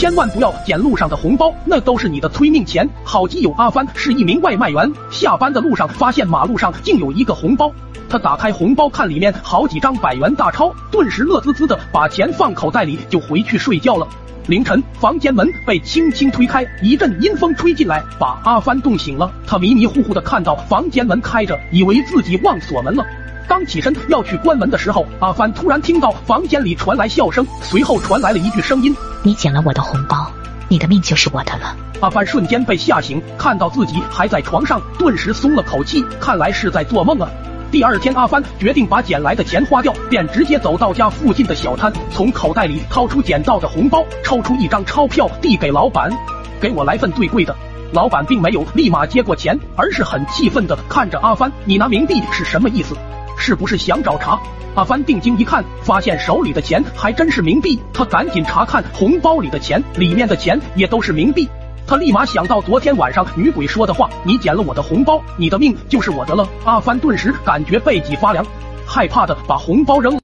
千万不要捡路上的红包，那都是你的催命钱。好基友阿帆是一名外卖员，下班的路上发现马路上竟有一个红包，他打开红包看里面好几张百元大钞，顿时乐滋滋的把钱放口袋里就回去睡觉了。凌晨，房间门被轻轻推开，一阵阴风吹进来，把阿帆冻醒了。他迷迷糊糊的看到房间门开着，以为自己忘锁门了。刚起身要去关门的时候，阿帆突然听到房间里传来笑声，随后传来了一句声音：“你捡了我的红包，你的命就是我的了。”阿帆瞬间被吓醒，看到自己还在床上，顿时松了口气，看来是在做梦啊。第二天，阿帆决定把捡来的钱花掉，便直接走到家附近的小摊，从口袋里掏出捡到的红包，抽出一张钞票递给老板：“给我来份最贵的。”老板并没有立马接过钱，而是很气愤的看着阿帆：“你拿冥币是什么意思？是不是想找茬？”阿帆定睛一看，发现手里的钱还真是冥币，他赶紧查看红包里的钱，里面的钱也都是冥币。他立马想到昨天晚上女鬼说的话：“你捡了我的红包，你的命就是我的了。”阿帆顿时感觉背脊发凉，害怕的把红包扔了。